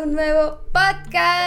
un nuevo podcast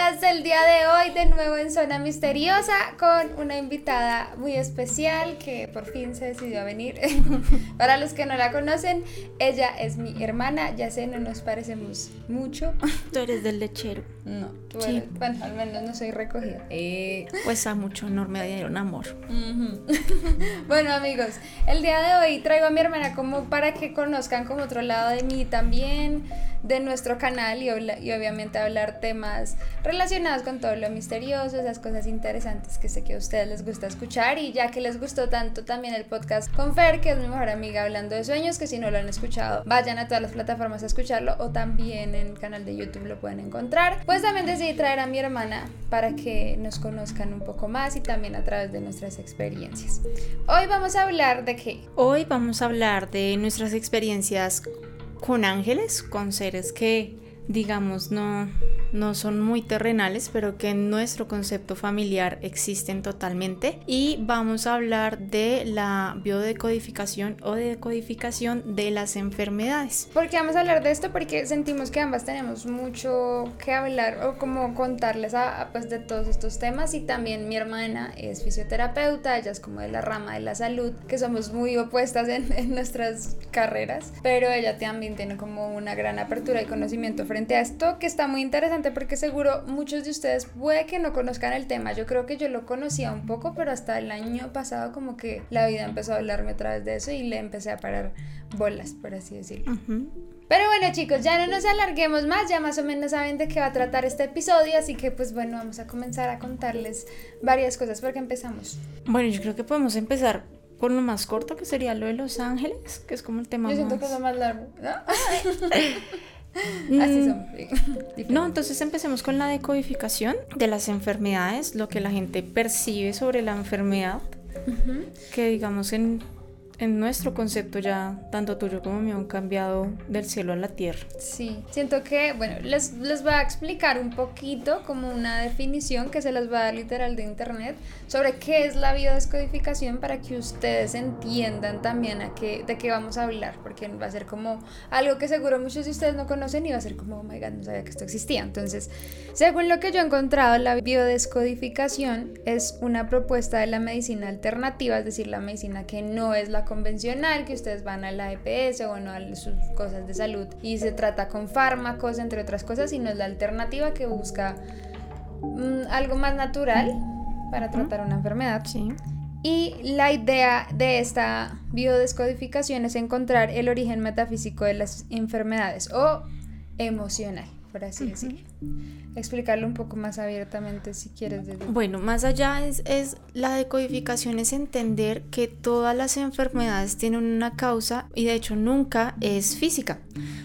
hoy de nuevo en Zona Misteriosa con una invitada muy especial que por fin se decidió a venir. Para los que no la conocen, ella es mi hermana, ya sé, no nos parecemos mucho. Tú eres del lechero. No, tú eres, bueno, al menos no soy recogida. Eh. Pues a mucho honor me dieron amor. bueno amigos, el día de hoy traigo a mi hermana como para que conozcan como otro lado de mí también de nuestro canal y, y, obviamente hablar temas relacionados con todo lo misterioso, esas cosas interesantes que sé que a ustedes les gusta escuchar y ya que les gustó tanto también el podcast con Fer, que es mi mejor amiga hablando de sueños, que si no lo han escuchado, vayan a todas las plataformas a escucharlo o también en el canal de YouTube lo pueden encontrar. Pues también decidí traer a mi hermana para que nos conozcan un poco más y también a través de nuestras experiencias. Hoy vamos a hablar de qué? Hoy vamos a hablar de nuestras experiencias con ángeles, con seres que digamos no no son muy terrenales, pero que en nuestro concepto familiar existen totalmente. Y vamos a hablar de la biodecodificación o de decodificación de las enfermedades. ¿Por qué vamos a hablar de esto? Porque sentimos que ambas tenemos mucho que hablar o como contarles a, pues de todos estos temas. Y también mi hermana es fisioterapeuta, ella es como de la rama de la salud, que somos muy opuestas en, en nuestras carreras, pero ella también tiene como una gran apertura y conocimiento frente a esto que está muy interesante porque seguro muchos de ustedes puede que no conozcan el tema. Yo creo que yo lo conocía un poco, pero hasta el año pasado como que la vida empezó a hablarme a través de eso y le empecé a parar bolas, por así decirlo. Pero bueno chicos, ya no nos alarguemos más, ya más o menos saben de qué va a tratar este episodio, así que pues bueno, vamos a comenzar a contarles varias cosas porque empezamos. Bueno, yo creo que podemos empezar por lo más corto que sería lo de Los Ángeles, que es como el tema Yo siento que es lo más largo, ¿no? Así son. no, entonces empecemos con la decodificación de las enfermedades, lo que la gente percibe sobre la enfermedad, que digamos en en nuestro concepto ya, tanto tuyo como mío, han cambiado del cielo a la tierra. Sí, siento que, bueno, les, les voy a explicar un poquito como una definición que se les va a dar literal de internet sobre qué es la biodescodificación para que ustedes entiendan también a qué, de qué vamos a hablar, porque va a ser como algo que seguro muchos de ustedes no conocen y va a ser como, oh my god, no sabía que esto existía. Entonces, según lo que yo he encontrado, la biodescodificación es una propuesta de la medicina alternativa, es decir, la medicina que no es la convencional, que ustedes van a la EPS o no a sus cosas de salud y se trata con fármacos, entre otras cosas, sino es la alternativa que busca mm, algo más natural para tratar una enfermedad. Sí. Y la idea de esta biodescodificación es encontrar el origen metafísico de las enfermedades o emocional, por así decirlo explicarlo un poco más abiertamente si quieres. Bueno, más allá es, es la decodificación, es entender que todas las enfermedades tienen una causa y de hecho nunca es física.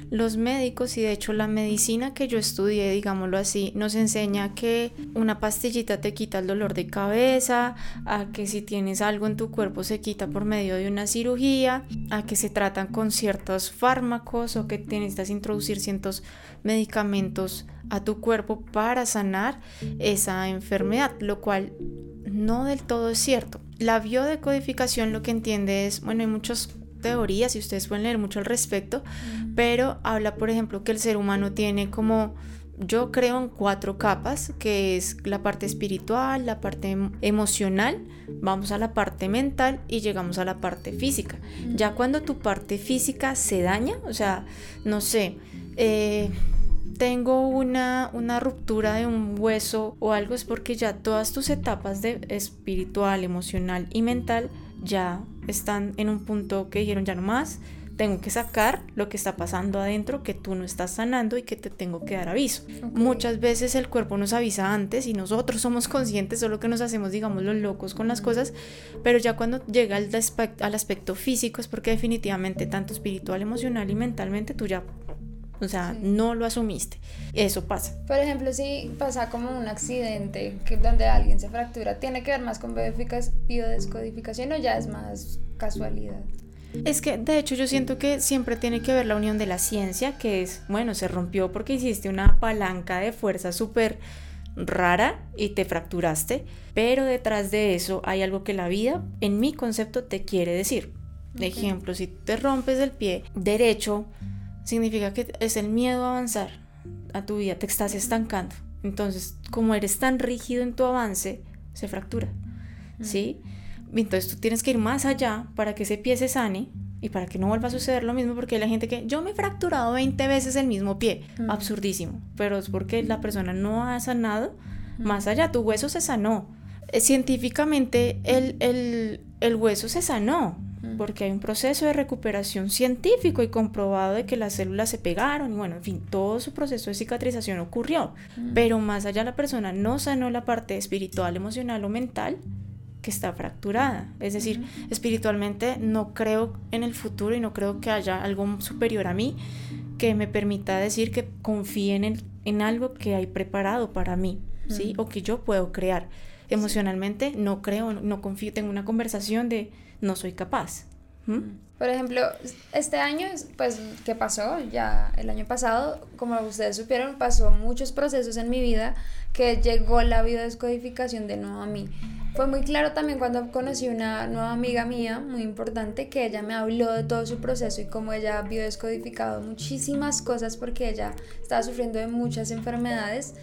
Los médicos y de hecho la medicina que yo estudié, digámoslo así, nos enseña que una pastillita te quita el dolor de cabeza, a que si tienes algo en tu cuerpo se quita por medio de una cirugía, a que se tratan con ciertos fármacos o que necesitas introducir ciertos medicamentos a tu cuerpo para sanar esa enfermedad, lo cual no del todo es cierto. La biodecodificación lo que entiende es, bueno, hay muchas teorías y ustedes pueden leer mucho al respecto, pero habla, por ejemplo, que el ser humano tiene como yo creo en cuatro capas, que es la parte espiritual, la parte em, emocional, vamos a la parte mental y llegamos a la parte física. Ya cuando tu parte física se daña, o sea, no sé, eh, tengo una, una ruptura de un hueso o algo es porque ya todas tus etapas de espiritual, emocional y mental ya están en un punto que dijeron ya no más, tengo que sacar lo que está pasando adentro, que tú no estás sanando y que te tengo que dar aviso. Muchas veces el cuerpo nos avisa antes y nosotros somos conscientes, solo que nos hacemos, digamos, los locos con las cosas, pero ya cuando llega al, al aspecto físico es porque definitivamente tanto espiritual, emocional y mentalmente tú ya o sea, no lo asumiste. Eso pasa. Por ejemplo, si pasa como un accidente que donde alguien se fractura, ¿tiene que ver más con biodescodificación o ya es más casualidad? Es que de hecho yo siento que siempre tiene que ver la unión de la ciencia, que es, bueno, se rompió porque hiciste una palanca de fuerza súper rara y te fracturaste, pero detrás de eso hay algo que la vida, en mi concepto, te quiere decir. De ejemplo, si te rompes el pie derecho, significa que es el miedo a avanzar. a tu vida, te estás estancando. Entonces, como eres tan rígido en tu avance, se fractura. ¿Sí? Entonces tú tienes que ir más allá para que ese pie se sane y para que no vuelva a suceder lo mismo, porque hay la gente que yo me he fracturado 20 veces el mismo pie, absurdísimo, pero es porque la persona no ha sanado más allá, tu hueso se sanó. Eh, científicamente el, el, el hueso se sanó, porque hay un proceso de recuperación científico y comprobado de que las células se pegaron y bueno, en fin, todo su proceso de cicatrización ocurrió, pero más allá la persona no sanó la parte espiritual, emocional o mental que está fracturada. Es decir, espiritualmente no creo en el futuro y no creo que haya algo superior a mí que me permita decir que confíe en, en algo que hay preparado para mí, ¿sí? O que yo puedo crear. Emocionalmente no creo, no confío, tengo una conversación de no soy capaz. Por ejemplo, este año, pues, ¿qué pasó? Ya el año pasado, como ustedes supieron, pasó muchos procesos en mi vida que llegó la biodescodificación de nuevo a mí. Fue muy claro también cuando conocí una nueva amiga mía, muy importante, que ella me habló de todo su proceso y cómo ella había descodificado muchísimas cosas porque ella estaba sufriendo de muchas enfermedades.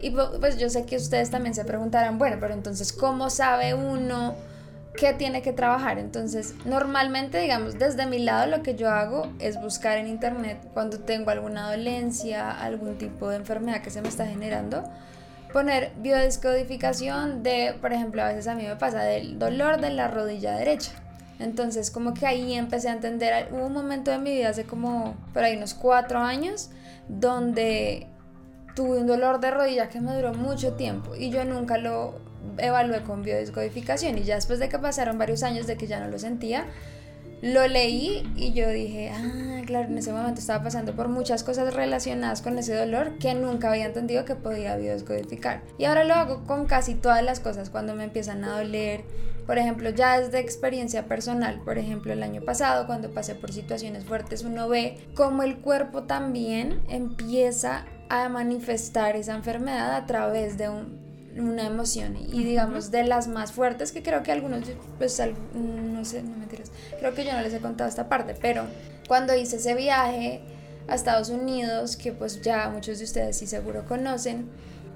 Y pues yo sé que ustedes también se preguntarán, bueno, pero entonces, ¿cómo sabe uno qué tiene que trabajar? Entonces, normalmente, digamos, desde mi lado lo que yo hago es buscar en internet cuando tengo alguna dolencia, algún tipo de enfermedad que se me está generando poner biodescodificación de, por ejemplo, a veces a mí me pasa del dolor de la rodilla derecha. Entonces, como que ahí empecé a entender, hubo un momento de mi vida hace como por ahí unos cuatro años, donde tuve un dolor de rodilla que me duró mucho tiempo y yo nunca lo evalué con biodescodificación y ya después de que pasaron varios años de que ya no lo sentía, lo leí y yo dije, ah, claro, en ese momento estaba pasando por muchas cosas relacionadas con ese dolor que nunca había entendido que podía biodescodificar. Y ahora lo hago con casi todas las cosas cuando me empiezan a doler. Por ejemplo, ya desde experiencia personal, por ejemplo, el año pasado cuando pasé por situaciones fuertes, uno ve cómo el cuerpo también empieza a manifestar esa enfermedad a través de un una emoción y digamos de las más fuertes que creo que algunos pues no sé no mentiras creo que yo no les he contado esta parte pero cuando hice ese viaje a Estados Unidos que pues ya muchos de ustedes sí seguro conocen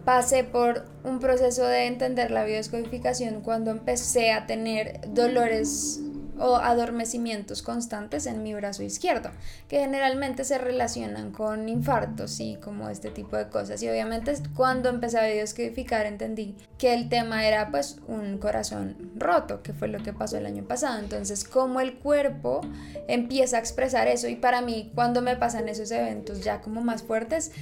pasé por un proceso de entender la biodescodificación cuando empecé a tener dolores o adormecimientos constantes en mi brazo izquierdo, que generalmente se relacionan con infartos y como este tipo de cosas. Y obviamente cuando empecé a biodescodificar entendí que el tema era pues un corazón roto, que fue lo que pasó el año pasado. Entonces, como el cuerpo empieza a expresar eso y para mí cuando me pasan esos eventos ya como más fuertes,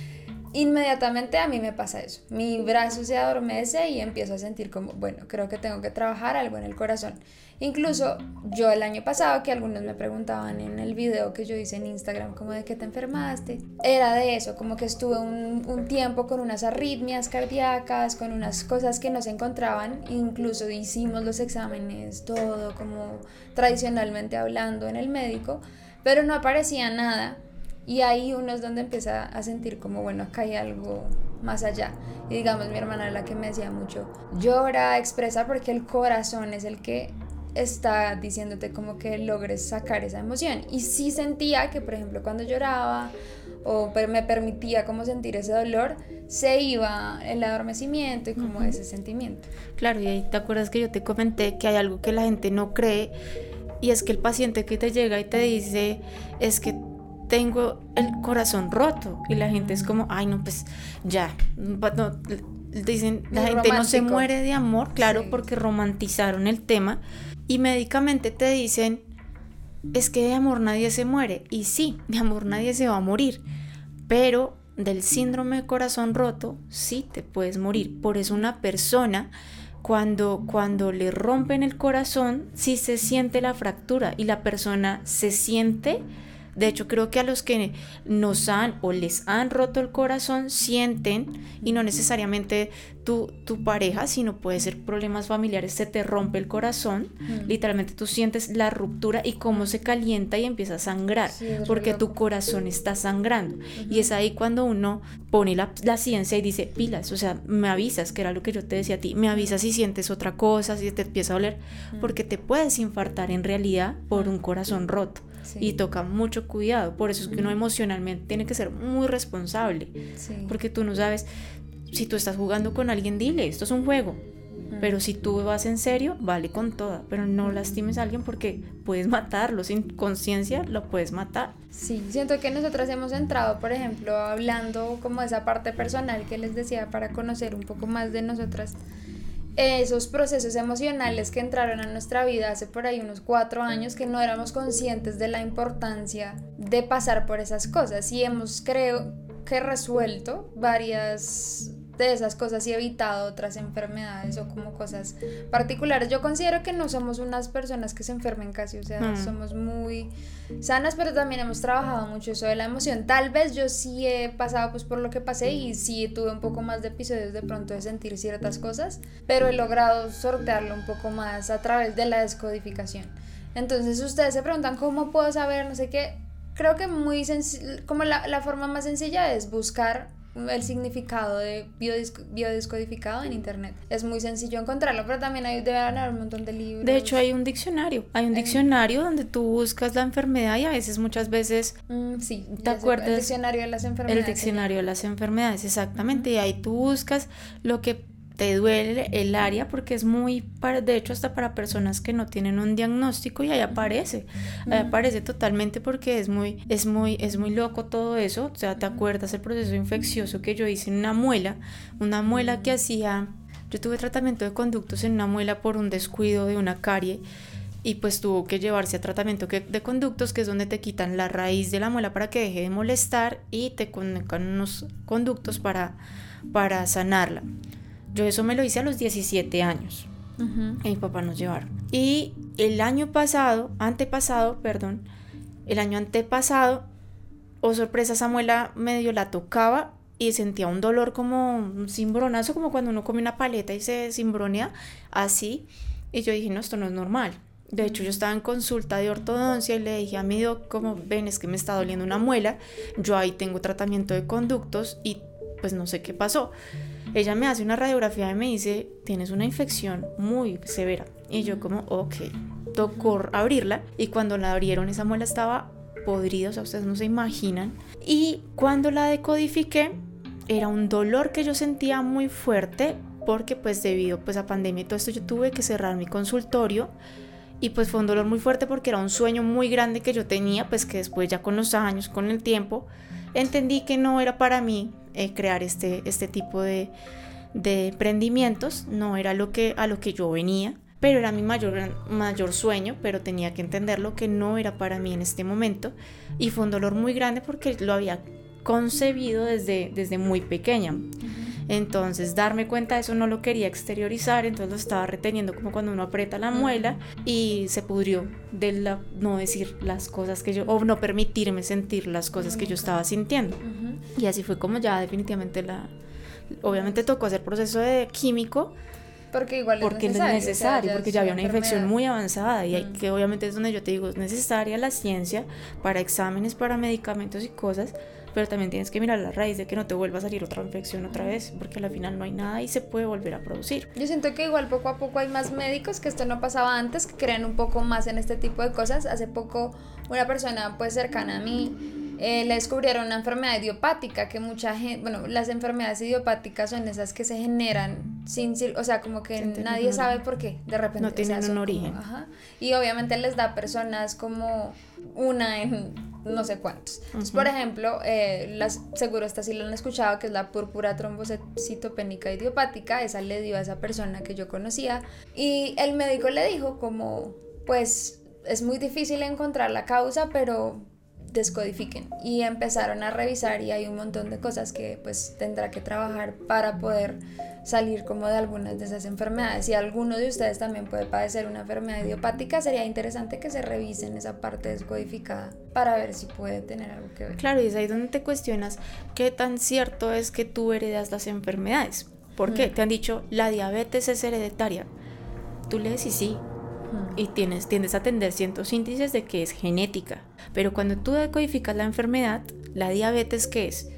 inmediatamente a mí me pasa eso. Mi brazo se adormece y empiezo a sentir como, bueno, creo que tengo que trabajar algo en el corazón. Incluso yo el año pasado, que algunos me preguntaban en el video que yo hice en Instagram, como de qué te enfermaste, era de eso, como que estuve un tiempo con unas arritmias cardíacas, con unas cosas que no se encontraban, incluso hicimos los exámenes, todo como tradicionalmente hablando en el médico, pero no aparecía nada y ahí uno es donde empieza a sentir como, bueno, acá hay algo más allá. Y digamos, mi hermana la que me decía mucho, llora, expresa porque el corazón es el que está diciéndote como que logres sacar esa emoción. Y sí sentía que, por ejemplo, cuando lloraba o me permitía como sentir ese dolor, se iba el adormecimiento y como ese sentimiento. Claro, y ahí te acuerdas que yo te comenté que hay algo que la gente no cree y es que el paciente que te llega y te dice es que tengo el corazón roto y la gente es como, ay no, pues ya, dicen, la gente no se muere de amor, claro, porque romantizaron el tema y médicamente te dicen, es que de amor nadie se muere y sí, de amor nadie se va a morir, pero del síndrome de corazón roto sí te puedes morir, por eso una persona cuando, cuando le rompen el corazón, sí se siente la fractura y la persona se siente de hecho, creo que a los que nos han o les han roto el corazón sienten, y no necesariamente tu, tu pareja, sino puede ser problemas familiares, se te rompe el corazón, literalmente tú sientes la ruptura y cómo se calienta y empieza a sangrar, porque tu corazón está sangrando. Y es ahí cuando uno pone la, la, ciencia y dice, pilas, o sea, me avisas, que era lo que yo te decía a ti, me avisas si sientes otra cosa, si te empieza a doler, porque te puedes infartar en realidad por un corazón roto y toca mucho cuidado. Por eso es que uno emocionalmente tiene que ser muy responsable, porque tú no sabes si tú estás jugando con alguien, dile, esto es un juego. Pero si tú vas en serio, vale con toda. Pero no lastimes a alguien porque puedes matarlo. Sin conciencia lo puedes matar. Sí, siento que nosotras hemos entrado, por ejemplo, hablando como esa parte personal que les decía para conocer un poco más de nosotras esos procesos emocionales que entraron a nuestra vida hace por ahí unos cuatro años que no éramos conscientes de la importancia de pasar por esas cosas y hemos creo que resuelto varias de esas cosas y evitado otras enfermedades o como cosas particulares. Yo considero que no somos unas personas que se enfermen casi, o sea, mm. somos muy sanas, pero también hemos trabajado mucho eso de la emoción. Tal vez yo sí he pasado pues por lo que pasé y sí tuve un poco más de episodios de pronto de sentir ciertas cosas, pero he logrado sortearlo un poco más a través de la descodificación. Entonces ustedes se preguntan cómo puedo saber, no sé qué. Creo que muy como la, la forma más sencilla es buscar el significado de biodescodificado en internet. Es muy sencillo encontrarlo, pero también hay, debe haber un montón de libros. De hecho, hay un diccionario. Hay un diccionario donde tú buscas la enfermedad y a veces, muchas veces. Mm, sí, ¿te acuerdas? El diccionario de las enfermedades. El diccionario de las enfermedades, exactamente. Y ahí tú buscas lo que te duele el área porque es muy, para, de hecho hasta para personas que no tienen un diagnóstico y ahí aparece, ahí aparece totalmente porque es muy, es muy, es muy loco todo eso, o sea, te acuerdas el proceso infeccioso que yo hice en una muela, una muela que hacía, yo tuve tratamiento de conductos en una muela por un descuido de una carie y pues tuvo que llevarse a tratamiento de conductos, que es donde te quitan la raíz de la muela para que deje de molestar y te conectan unos conductos para, para sanarla. Yo eso me lo hice a los 17 años. Y mi papá nos llevaron. Y el año pasado, antepasado, perdón, el año antepasado, oh sorpresa, Samuela medio la tocaba y sentía un dolor como un cimbronazo, como cuando uno come una paleta y se cimbronea, así. Y yo dije, no, esto no es normal. De hecho, yo estaba en consulta de ortodoncia y le dije a mi doc, como ven, es que me está doliendo una muela, yo ahí tengo tratamiento de conductos y pues no sé qué pasó. Ella me hace una radiografía y me dice, tienes una infección muy severa. Y yo como, ok, tocó abrirla y cuando la abrieron esa muela estaba podrida, o sea, ustedes no se imaginan. Y cuando la decodifiqué, era un dolor que yo sentía muy fuerte porque pues debido pues a pandemia y todo esto yo tuve que cerrar mi consultorio y pues fue un dolor muy fuerte porque era un sueño muy grande que yo tenía pues que después ya con los años, con el tiempo, entendí que no era para mí eh, crear este, este tipo de, de emprendimientos, no era lo que, a lo que yo venía, pero era mi mayor, mayor sueño, pero tenía que entenderlo que no era para mí en este momento. Y fue un dolor muy grande porque lo había concebido desde, desde muy pequeña. Entonces darme cuenta de eso no lo quería exteriorizar, entonces lo estaba reteniendo como cuando uno aprieta la muela y se pudrió de la, no decir las cosas que yo, o no permitirme sentir las cosas que yo estaba sintiendo. Y así fue como ya definitivamente la, obviamente tocó hacer proceso de químico, porque igual porque es necesario, es necesario porque ya había una infección muy avanzada y hay que obviamente es donde yo te digo es necesaria la ciencia para exámenes para medicamentos y cosas pero también tienes que mirar la raíz de que no te vuelva a salir otra infección otra vez, porque al final no hay nada y se puede volver a producir. Yo siento que igual poco a poco hay más médicos, que esto no pasaba antes, que creen un poco más en este tipo de cosas. Hace poco una persona pues cercana a mí eh, le descubrieron una enfermedad idiopática que mucha gente, bueno, las enfermedades idiopáticas son esas que se generan sin, o sea, como que nadie sabe por qué, de repente. No tienen un origen. y obviamente les da personas como una en no sé cuántos. Entonces, por ejemplo, eh, las, seguro esta sí lo han escuchado, que es la púrpura trombocitopénica idiopática, esa le dio a esa persona que yo conocía y el médico le dijo como, pues es muy difícil encontrar la causa, pero descodifiquen y empezaron a revisar y hay un montón de cosas que pues tendrá que trabajar para poder salir como de algunas de esas enfermedades. Si alguno de ustedes también puede padecer una enfermedad idiopática, sería interesante que se revisen esa parte descodificada para ver si puede tener algo que ver. Claro, y es ahí donde te cuestionas qué tan cierto es que tú heredas las enfermedades. ¿Por qué? Mm. Te han dicho, la diabetes es hereditaria. Tú le decís sí, y tienes, tiendes a atender ciertos índices de que es genética. Pero cuando tú decodificas la enfermedad, la diabetes, ¿qué es?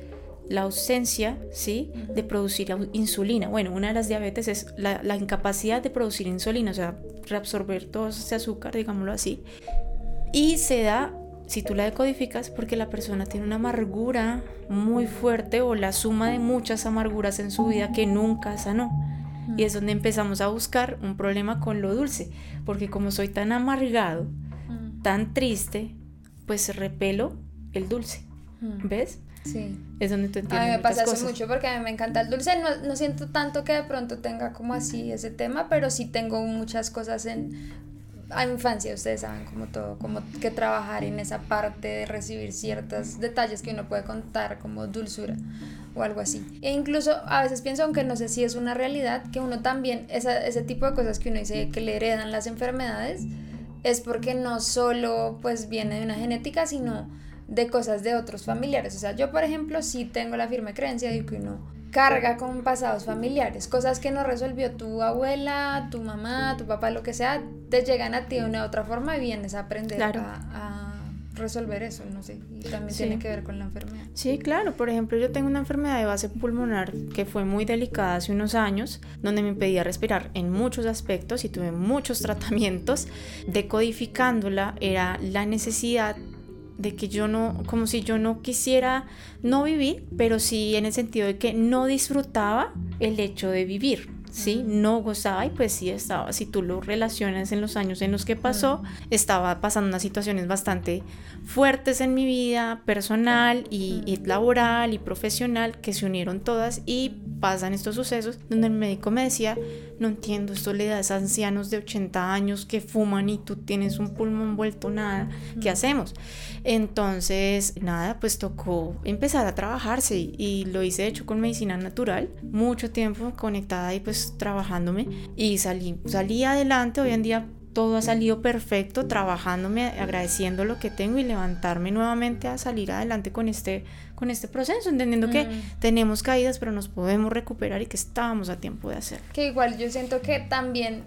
La ausencia, ¿sí? De producir insulina. Bueno, una de las diabetes es la, la incapacidad de producir insulina, o sea, reabsorber todo ese azúcar, digámoslo así. Y se da si tú la decodificas, porque la persona tiene una amargura muy fuerte o la suma de muchas amarguras en su vida que nunca sanó. Y es donde empezamos a buscar un problema con lo dulce, porque como soy tan amargado, tan triste, pues repelo el dulce. ¿Ves? Sí. Es donde tú entiendes. A mí me pasa eso mucho porque a mí me encanta el dulce. No, no, siento tanto que de pronto tenga como así ese tema, pero sí tengo muchas cosas en a infancia, ustedes saben como todo, como que trabajar en esa parte de recibir ciertos detalles que uno puede contar como dulzura o algo así. E incluso a veces pienso, aunque no sé si es una realidad, que uno también, esa, ese tipo de cosas que uno dice que le heredan las enfermedades, es porque no solo pues viene de una genética, sino de cosas de otros familiares. O sea, yo por ejemplo sí tengo la firme creencia de que uno carga con pasados familiares, cosas que no resolvió tu abuela, tu mamá, tu papá, lo que sea, te llegan a ti de una u otra forma y vienes a aprender a, resolver eso, no sé, y también tiene que ver con la enfermedad. Sí, claro, por ejemplo, yo tengo una enfermedad de base pulmonar que fue muy delicada hace unos años, donde me impedía respirar en muchos aspectos y tuve muchos tratamientos. Decodificándola era la necesidad de que yo no, como si yo no quisiera no vivir, pero sí en el sentido de que no disfrutaba el hecho de vivir. ¿sí? No gozaba y pues sí estaba, si tú lo relacionas en los años en los que pasó, estaba pasando unas situaciones bastante fuertes en mi vida personal y, y, laboral y profesional que se unieron todas y pasan estos sucesos donde el médico me decía, no entiendo, esto le das a ancianos de 80 años que fuman y tú tienes un pulmón vuelto nada, ¿qué hacemos? Entonces, nada, pues tocó empezar a trabajarse y, lo hice de hecho con medicina natural, mucho tiempo conectada y pues trabajándome y salí, salí adelante, hoy en día todo ha salido perfecto, trabajándome, agradeciendo lo que tengo y levantarme nuevamente a salir adelante con este, con este proceso, entendiendo que tenemos caídas, pero nos podemos recuperar y que estábamos a tiempo de hacerlo. Que igual yo siento que también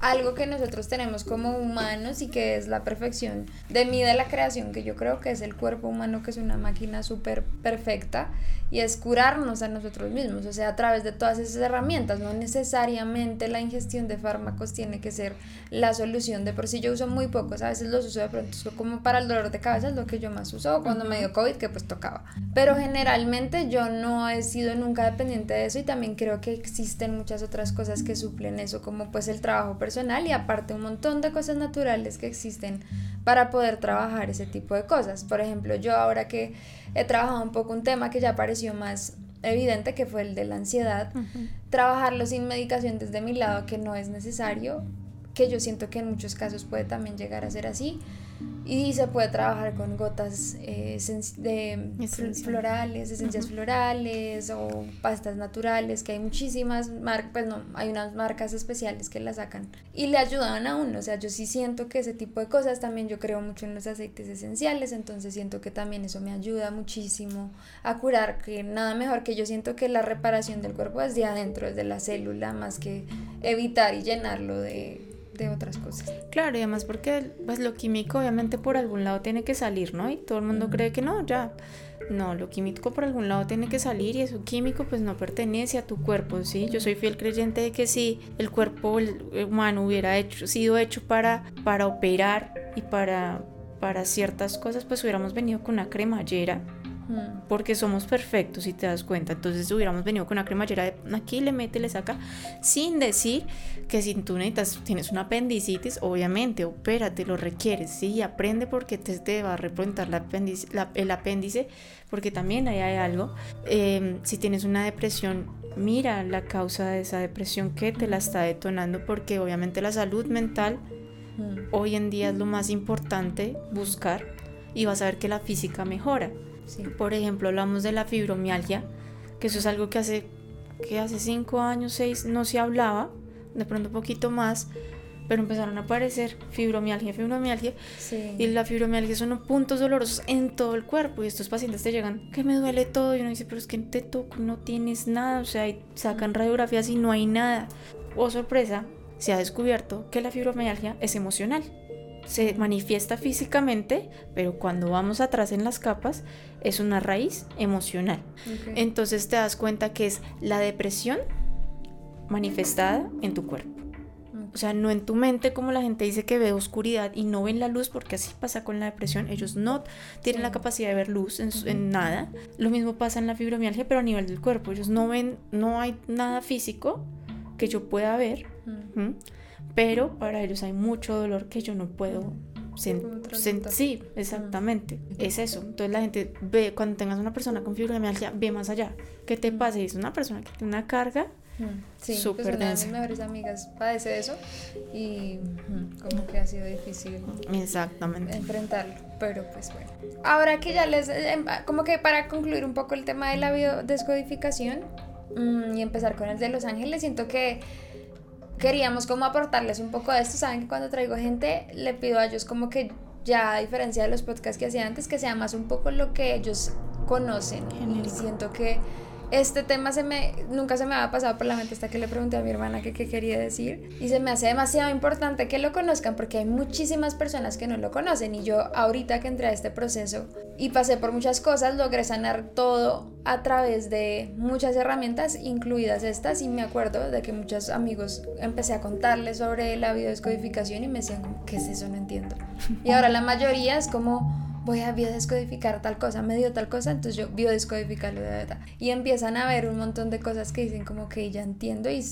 algo que nosotros tenemos como humanos y que es la perfección de mí de la creación, que yo creo que es el cuerpo humano, que es una máquina súper perfecta, y es curarnos a nosotros mismos, o sea, a través de todas esas herramientas, no necesariamente la ingestión de fármacos tiene que ser la solución, de por sí yo uso muy pocos, a veces los uso de pronto como para el dolor de cabeza, es lo que yo más uso, cuando me dio COVID, que pues tocaba, pero generalmente yo no he sido nunca dependiente de eso y también creo que existen muchas otras cosas que suplen eso, como pues el trabajo personal y aparte un montón de cosas naturales que existen para poder trabajar ese tipo de cosas, por ejemplo, yo ahora que he trabajado un poco un tema que ya pareció más evidente, que fue el de la ansiedad. Trabajarlo sin medicación desde mi lado, que no es necesario, que yo siento que en muchos casos puede también llegar a ser así. Y se puede trabajar con gotas eh, de florales, esencias florales o pastas naturales, que hay muchísimas marcas, pues no, hay unas marcas especiales que las sacan y le ayudan a uno. O sea, yo sí siento que ese tipo de cosas también yo creo mucho en los aceites esenciales, entonces siento que también eso me ayuda muchísimo a curar, que nada mejor que yo siento que la reparación del cuerpo es de adentro, es de la célula, más que evitar y llenarlo de de otras cosas. Claro, y además porque pues lo químico obviamente por algún lado tiene que salir, ¿no? Y todo el mundo cree que no, ya. No, lo químico por algún lado tiene que salir y eso químico pues no pertenece a tu cuerpo, ¿sí? Yo soy fiel creyente de que si el cuerpo humano hubiera hecho, sido hecho para, para operar y para, para ciertas cosas, pues hubiéramos venido con una cremallera porque somos perfectos si te das cuenta. Entonces hubiéramos venido con una cremallera de aquí le mete, le saca, sin decir que si tú necesitas, tienes una apendicitis, obviamente, opérate, lo requieres, sí, aprende porque te, te va a representar la el apéndice, porque también ahí hay algo. Em, si tienes una depresión, mira la causa de esa depresión que te la está detonando, porque obviamente la salud mental hoy en día es lo más importante buscar y vas a ver que la física mejora. Por ejemplo, hablamos de la fibromialgia, que eso es algo que hace, que hace cinco años, seis, no se hablaba, de pronto un poquito más, pero empezaron a aparecer fibromialgia, fibromialgia, y la fibromialgia son puntos dolorosos en todo el cuerpo, y estos pacientes te llegan, que me duele todo, y uno dice, pero es que te toco, no tienes nada, o sea, sacan radiografías y no hay nada. Oh, sorpresa, se ha descubierto que la fibromialgia es emocional se manifiesta físicamente, pero cuando vamos atrás en las capas es una raíz emocional. Entonces te das cuenta que es la depresión manifestada en tu cuerpo. O sea, no en tu mente como la gente dice que ve oscuridad y no ven la luz, porque así pasa con la depresión. Ellos no tienen la capacidad de ver luz en, nada. Lo mismo pasa en la fibromialgia, pero a nivel del cuerpo. Ellos no ven, no hay nada físico que yo pueda ver, pero para ellos hay mucho dolor que yo no puedo sentir. sí, exactamente. Es eso. Entonces la gente ve, cuando tengas una persona con fibromialgia, ve más allá. ¿Qué te pasa? es una persona que tiene una carga Sí, súper pues una de mis mejores amigas padece eso y como que ha sido difícil Exactamente. enfrentarlo, pero pues bueno. Ahora que ya les, em, como que para concluir un poco el tema de la biodescodificación mm, y empezar con el de Los Ángeles, siento que queríamos como aportarles un poco de esto. Saben que cuando traigo gente le pido a ellos como que ya a diferencia de los podcasts que hacía antes, que sea más un poco lo que ellos conocen. Y siento que este tema se me, nunca se me había pasado por la mente hasta que le pregunté a mi hermana qué quería decir. Y se me hace demasiado importante que lo conozcan porque hay muchísimas personas que no lo conocen. Y yo ahorita que entré a este proceso y pasé por muchas cosas, logré sanar todo a través de muchas herramientas, incluidas estas. Y me acuerdo de que muchos amigos empecé a contarles sobre la biodescodificación y me decían, ¿qué es eso? No entiendo. Y ahora la mayoría es como voy a biodescodificar tal cosa, me dio tal cosa, entonces yo biodescodificarlo de verdad. Y empiezan a ver un montón de cosas que dicen como que ya entiendo y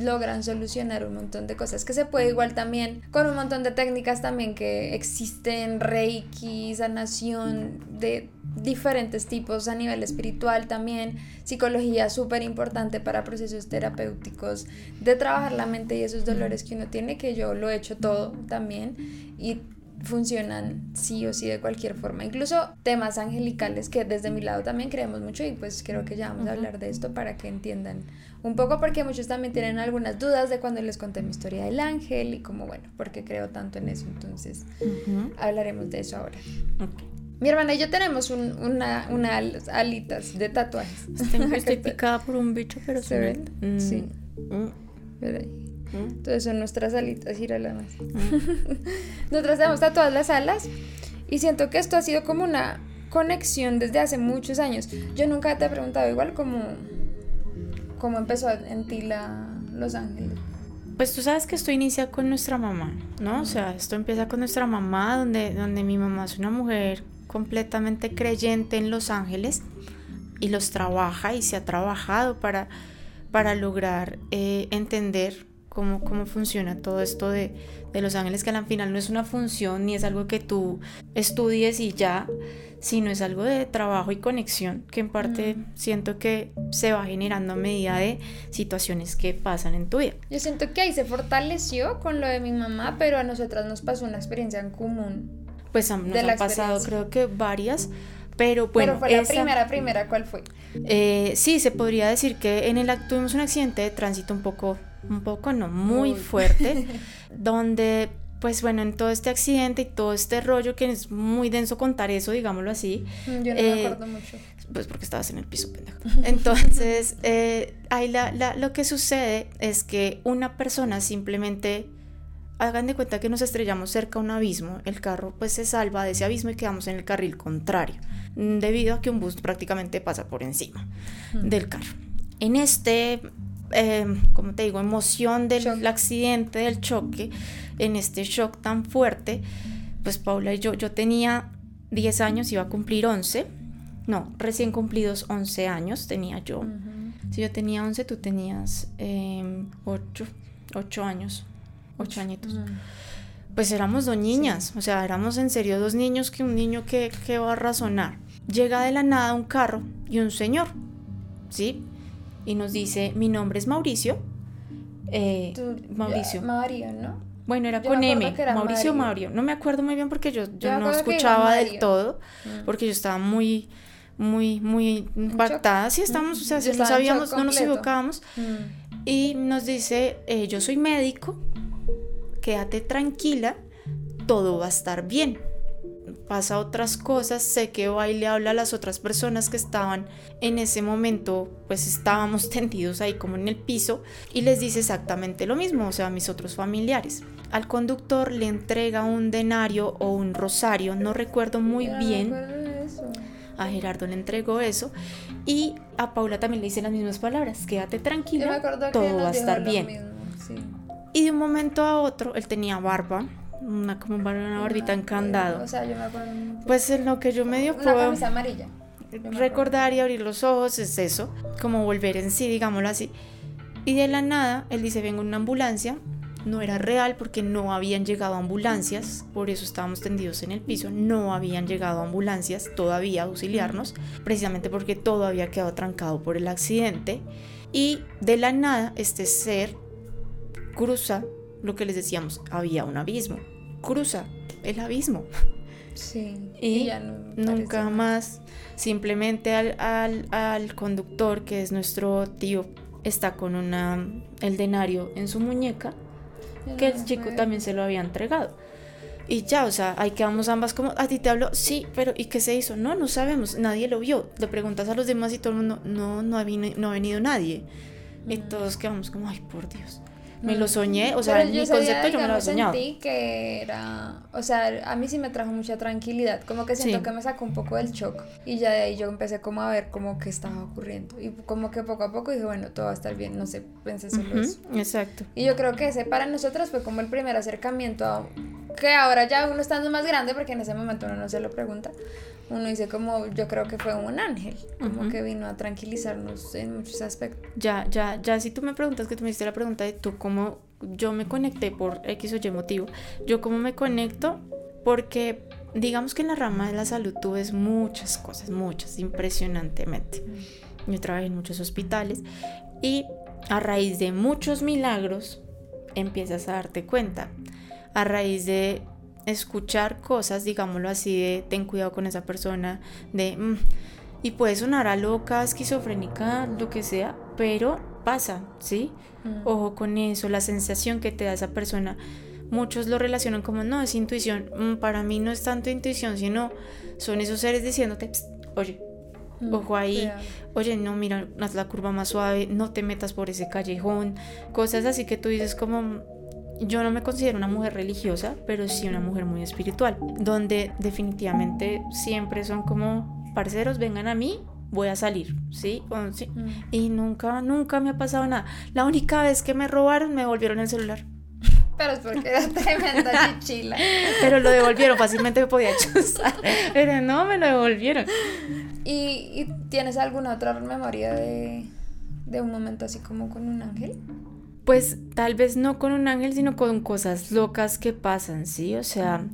logran solucionar un montón de cosas que se puede igual también con un montón de técnicas también que existen, reiki, sanación de diferentes tipos a nivel espiritual también, psicología súper importante para procesos terapéuticos, de trabajar la mente y esos dolores que uno tiene, que yo lo he hecho todo también y funcionan sí o sí de cualquier forma. Incluso temas angelicales que desde mi lado también creemos mucho y pues creo que ya vamos a hablar de esto para que entiendan un poco porque muchos también tienen algunas dudas de cuando les conté mi historia del ángel y como bueno, porque creo tanto en eso. Entonces hablaremos de eso ahora. Mi hermana y yo tenemos un, una, una alitas de tatuajes. estoy picada por un bicho, pero se, ven. Mm. Sí. Mm. Entonces son nuestras alitas, la más. Nosotras tenemos todas las alas y siento que esto ha sido como una conexión desde hace muchos años. Yo nunca te he preguntado igual cómo, cómo empezó en ti la Los Ángeles. Pues tú sabes que esto inicia con nuestra mamá, ¿no? O sea, esto empieza con nuestra mamá, donde, donde mi mamá es una mujer completamente creyente en Los Ángeles y los trabaja y se ha trabajado para, para lograr eh, entender cómo, cómo funciona todo esto de, de, Los Ángeles, que al final no es una función ni es algo que tú estudies y ya, sino es algo de trabajo y conexión que en parte siento que se va generando a medida de situaciones que pasan en tu vida. Yo siento que ahí se fortaleció con lo de mi mamá, pero a nosotras nos pasó una experiencia en común. Pues nos de han pasado creo que varias. Pero bueno, pero fue la primera, primera, ¿cuál fue? Eh, sí, se podría decir que en el tuvimos un accidente de tránsito un poco un poco, no, muy, fuerte, donde pues bueno, en todo este accidente y todo este rollo que es muy denso contar eso, digámoslo así. Mm, yo no me eh, acuerdo mucho. Pues porque estabas en el piso, pendejo. Entonces, eh, ahí la, la, lo que sucede es que una persona simplemente, hagan de cuenta que nos estrellamos cerca a un abismo, el carro pues se salva de ese abismo y quedamos en el carril contrario, debido a que un bus prácticamente pasa por encima mm. del carro. En este eh, como te digo, emoción del accidente, del choque, en este shock tan fuerte, pues Paula y yo, yo tenía 10 años, iba a cumplir 11, no, recién cumplidos 11 años tenía yo. Si yo tenía 11, tú tenías 8, em, 8 años, 8 añitos. Pues éramos dos niñas, o sea, éramos en serio dos niños que un niño que, que va a razonar. Llega de la nada un carro y un señor, ¿sí? Y nos dice, mi nombre es Mauricio. Eh, Mauricio. Mario, ¿no? Bueno, era con M, Mauricio Mario. No me acuerdo muy bien porque yo, yo, no escuchaba del todo, mm. porque yo estaba muy, muy, muy impactada. Sí, estábamos, o sea, si no sabíamos, no nos equivocábamos. Mm. Y nos dice, eh, yo soy médico, quédate tranquila, todo va a estar bien pasa otras cosas, sé que va y le habla a las otras personas que estaban en ese momento, pues estábamos tendidos ahí como en el piso y les dice exactamente lo mismo, o sea, a mis otros familiares. Al conductor le entrega un denario o un rosario, no recuerdo muy bien. A Gerardo le entregó eso y a Paula también le dice las mismas palabras, quédate tranquila, todo va a estar bien. Y de un momento a otro, él tenía barba, una como una barbita encandado. O sea, yo me acuerdo. Pues en lo que yo medio Una puedo camisa amarilla. recordar y abrir los ojos es eso, como volver en sí, digámoslo así. Y de la nada, él dice, vengo en una ambulancia. No era real porque no habían llegado ambulancias, por eso estábamos tendidos en el piso, no habían llegado ambulancias todavía a auxiliarnos, precisamente porque todo había quedado trancado por el accidente. Y de la nada, este ser cruza lo que les decíamos, había un abismo, cruza el abismo. Sí. Y, ya no nunca parece- más, simplemente al, al, al conductor, que es nuestro tío, está con una, el denario en su muñeca, que el chico fue. también se lo había entregado. Y ya, o sea, ahí quedamos ambas como, a ti te hablo, sí, pero ¿y qué se hizo? No, no sabemos, nadie lo vio. Le preguntas a los demás y todo el mundo, no, no ha, vini- no ha venido nadie. Y todos quedamos como, ay, por Dios. Me lo soñé, o sea, mi concepto yo me lo había soñado. sentí que era, o sea, a mí sí me trajo mucha tranquilidad, como que siento Sí. que me sacó un poco del shock y ya de ahí yo empecé como a ver como que estaba ocurriendo y como que poco a poco dije, bueno, todo va a estar bien, no sé, pensé solo Ujú, eso. exacto. Y yo creo que ese para nosotros fue como el primer acercamiento a que ahora ya uno estando más grande, porque en ese momento uno no se lo pregunta, uno dice como yo creo que fue un ángel, como Ujú. que vino a tranquilizarnos en muchos aspectos. Ya, ya, ya, si tú me preguntas que tú me hiciste la pregunta de tú cómo yo me conecté por X o Y motivo, yo cómo me conecto porque digamos que en la rama de la salud tú ves muchas cosas, muchas, impresionantemente. Yo trabajé en muchos hospitales y a raíz de muchos milagros empiezas a darte cuenta. A raíz de escuchar cosas, digámoslo así, de ten cuidado con esa persona, de... "Mm", y puede sonar a loca, esquizofrénica, lo que sea, pero pasa, ¿sí? Mm. Ojo con eso, la sensación que te da esa persona. Muchos lo relacionan como, no, es intuición. Mm, para mí no es tanto intuición, sino son esos seres diciéndote, "Psst, oye, ojo ahí, oye, no, mira, haz la curva más suave, no te metas por ese callejón, cosas así que tú dices como, yo no me considero una mujer religiosa, pero sí una mujer muy espiritual, donde definitivamente siempre son como, parceros, vengan a mí, voy a salir, ¿sí? O- sí. Mm. Y nunca, nunca me ha pasado nada. La única vez que me robaron, me devolvieron el celular. Pero es porque era tremenda chichila. Pero lo devolvieron, fácilmente me podía chuzar. Pero no, me lo devolvieron. ¿Y, y tienes alguna otra memoria de, de un momento así como con un ángel? Pues tal vez no con un ángel, sino con cosas locas que pasan, ¿sí? O sea,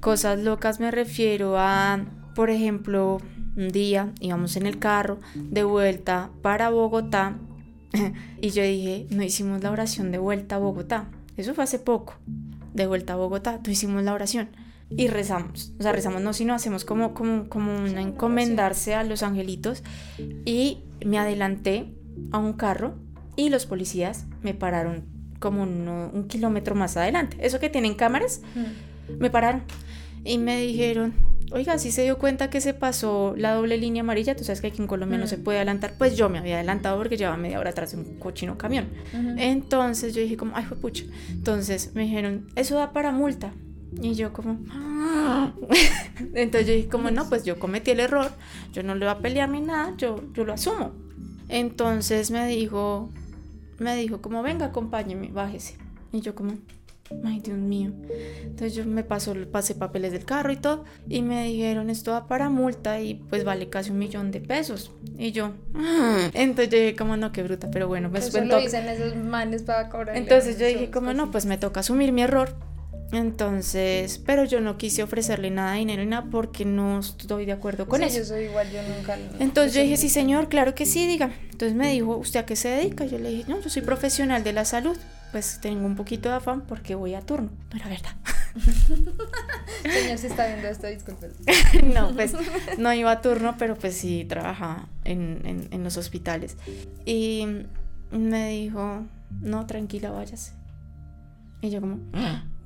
cosas locas me refiero a, por ejemplo, un día íbamos en el carro de vuelta para Bogotá y yo dije, no hicimos la oración de vuelta a Bogotá. Eso fue hace poco, de vuelta a Bogotá, no hicimos la oración. Y rezamos, o sea, rezamos no, sino hacemos como, como, como una encomendarse a los angelitos. Y me adelanté a un carro y los policías me pararon como uno- un kilómetro más adelante. Eso que tienen cámaras, me pararon y me dijeron, oiga, si se dio cuenta que se pasó la doble línea amarilla, tú sabes que aquí en Colombia no Mm. se puede adelantar, pues yo me había adelantado porque llevaba media hora atrás de un cochino camión. Entonces yo dije como, ay, fue pucha. Entonces me dijeron, eso da para multa. Y yo como, "Ah". entonces yo dije como, no, pues yo cometí el error, yo no le voy a pelear ni nada, yo, yo lo asumo. Entonces me dijo, me dijo como, venga, acompáñeme, bájese. Y yo como, ay, Dios mío. Entonces yo me pasó, pasé papeles del carro y todo, y me dijeron, esto va para multa y pues vale casi un millón de pesos. Y yo, "Ah". entonces yo dije como, no, qué bruta, pero bueno, pues Eso lo dicen esos manes para cobrar. entonces yo dije, como no, pues me toca asumir mi error. Entonces, pero yo no quise ofrecerle nada de dinero ni nada porque no estoy de acuerdo con sí, eso. yo soy igual, yo nunca. Entonces yo dije, sí, sí señor, claro que sí, diga. Entonces me dijo, ¿usted a qué se dedica? Yo le dije, no, yo soy profesional de la salud. Pues tengo un poquito de afán porque voy a turno. No era verdad. Señor, si está viendo esto, disculpe. no, pues no iba a turno, pero pues sí trabajaba en, en- en los hospitales. Y me dijo, no, tranquila, váyase. Y yo como,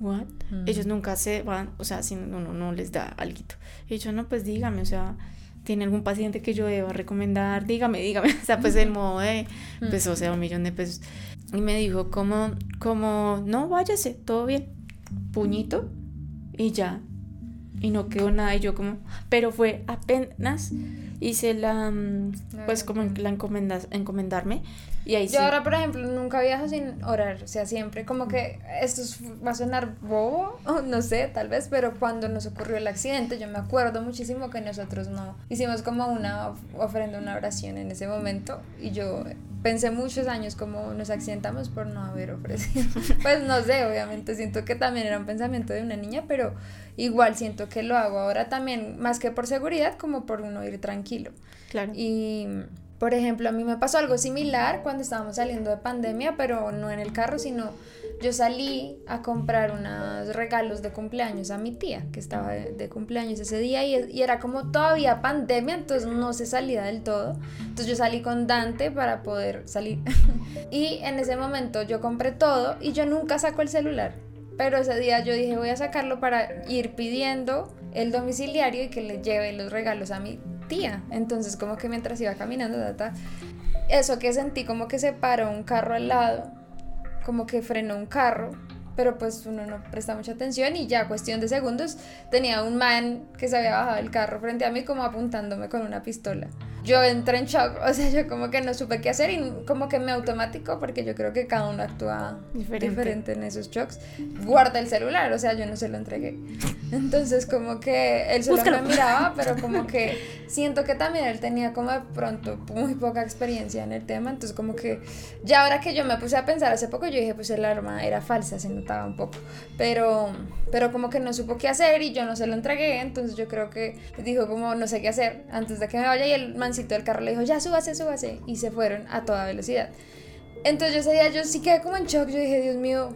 ¿what? Mm. Ellos nunca se van, o sea, si uno no les da algo. Y yo, no, pues dígame, o sea, ¿tiene algún paciente que yo deba recomendar? Dígame, dígame. O sea, pues el modo de, pues, o sea, un millón de pesos. Y me dijo, como, como, no, váyase, todo bien. Puñito y ya. Y no quedó nada y yo como, pero fue apenas hice la, mm, pues como la encomendas, encomendarme y ahí Yo ahora, por ejemplo, nunca viajo sin orar, o sea, siempre como que esto va a sonar bobo, no sé, tal vez, pero cuando nos ocurrió el accidente, yo me acuerdo muchísimo que nosotros no hicimos como una ofrenda, una oración en ese momento y yo pensé muchos años como nos accidentamos por no haber ofrecido. Pues no sé, obviamente siento que también era un pensamiento de una niña, pero igual siento que lo hago ahora también más que por seguridad, como por uno ir tranquilo. Claro. Y por ejemplo, a mí me pasó algo similar cuando estábamos saliendo de pandemia, pero no en el carro, sino yo salí a comprar unos regalos de cumpleaños a mi tía, que estaba de, cumpleaños ese día, y, era como todavía pandemia, entonces no se salía del todo. Entonces yo salí con Dante para poder salir. y en ese momento yo compré todo y yo nunca saco el celular. Pero ese día yo dije voy a sacarlo para ir pidiendo el domiciliario y que le lleve los regalos a mi tía. Entonces como que mientras iba caminando, data, eso que sentí como que se paró un carro al lado, como que frenó un carro, pero pues uno no presta mucha atención y ya cuestión de segundos tenía un man que se había bajado del carro frente a mí como apuntándome con una pistola yo entré en shock, o sea, yo como que no supe qué hacer y como que me automático, porque yo creo que cada uno actúa diferente, en esos shocks, guarda el celular, o sea, yo no se lo entregué. Entonces como que él solo me miraba, pero como que siento que también él tenía como de pronto muy poca experiencia en el tema, entonces como que ya ahora que yo me puse a pensar hace poco, yo dije, pues el arma era falsa, se notaba un poco, pero, pero como que no supo qué hacer y yo no se lo entregué, entonces yo creo que dijo como no sé qué hacer antes de que me vaya y el man del carro le dijo, ya súbase, súbase, y se fueron a toda velocidad. Entonces yo ese día yo sí quedé como en shock, yo dije, Dios mío,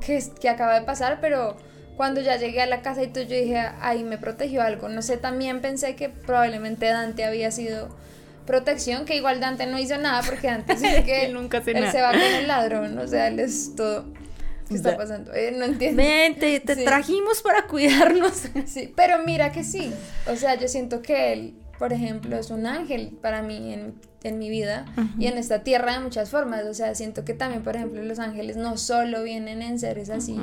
¿qué, qué acaba de pasar? Pero cuando ya llegué a la casa y todo, yo dije, ahí me protegió algo. No sé, también pensé que probablemente Dante había sido protección, que igual Dante no hizo nada porque Dante dice que él, nunca se va con el ladrón, o sea, él es todo... ¿Qué está pasando? Eh, no entiendo. Vente, te trajimos para cuidarnos. Sí, pero mira que sí. O sea, yo siento que él por ejemplo, es un ángel para mí en, en mi vida y en esta tierra de muchas formas. O sea, siento que también, por ejemplo, los ángeles no solo vienen en seres así,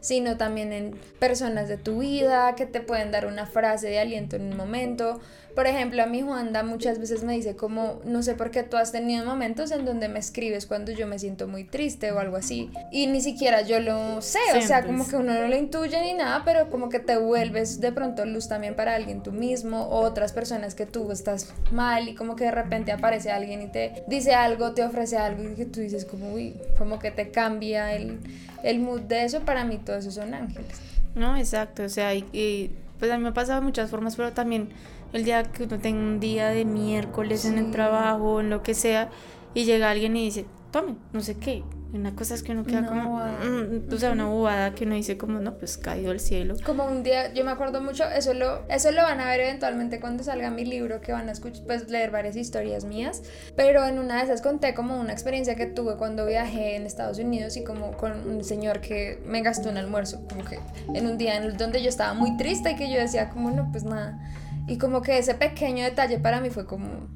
sino también en personas de tu vida que te pueden dar una frase de aliento en un momento por ejemplo, a mi Juanda muchas veces me dice como, no sé por qué tú has tenido momentos en donde me escribes cuando yo me siento muy triste o algo así. Y ni siquiera yo lo sé, o sea, como que uno no lo intuye ni nada, pero como que te vuelves de pronto luz también para alguien tú mismo o otras personas que tú estás mal y como que de repente aparece alguien y te dice algo, te ofrece algo y que tú dices como, uy, como que te cambia el, el mood de eso. Para mí todos esos son ángeles. No, exacto, o sea, y, pues a mí me ha pasado de muchas formas, pero también el día que uno tenga un día de miércoles en el trabajo, en lo que sea, y llega alguien y dice, tome, no sé qué. Una cosa es que uno queda como, mm, o sea, una bobada que uno dice como, no, pues caído el cielo. Como un día, yo me acuerdo mucho, eso lo, eso lo van a ver eventualmente cuando salga mi libro, que van a escuchar, pues leer varias historias mías, pero en una de esas conté como una experiencia que tuve cuando viajé en Estados Unidos y como con un señor que me gastó un almuerzo, como que en un día en donde yo estaba muy triste y que yo decía como, no, pues nada y como que ese pequeño detalle para mí fue como,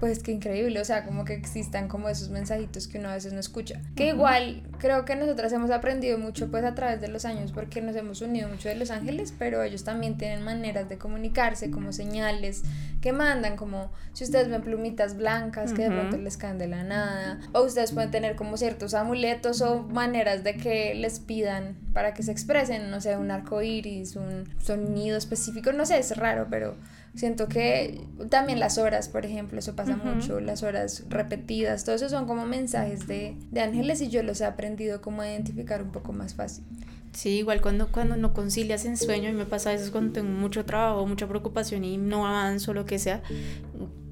pues qué increíble, o sea, como que existan como esos mensajitos que uno a veces no escucha. Que igual creo que nosotras hemos aprendido mucho pues a través de los años porque nos hemos unido mucho de Los Ángeles, pero ellos también tienen maneras de comunicarse, como señales que mandan, como si ustedes ven plumitas blancas que de pronto les caen de la nada, o ustedes pueden tener como ciertos amuletos o maneras de que les pidan para que se expresen, no sé, un arco iris, un sonido específico, no sé, es raro, pero Siento que también las horas, por ejemplo, eso pasa mucho, las horas repetidas, todo eso son como mensajes de, de, ángeles y yo los he aprendido como a identificar un poco más fácil. Sí, igual cuando, cuando no concilias en sueño, y me pasa a veces cuando tengo mucho trabajo, mucha preocupación y no avanzo, lo que sea,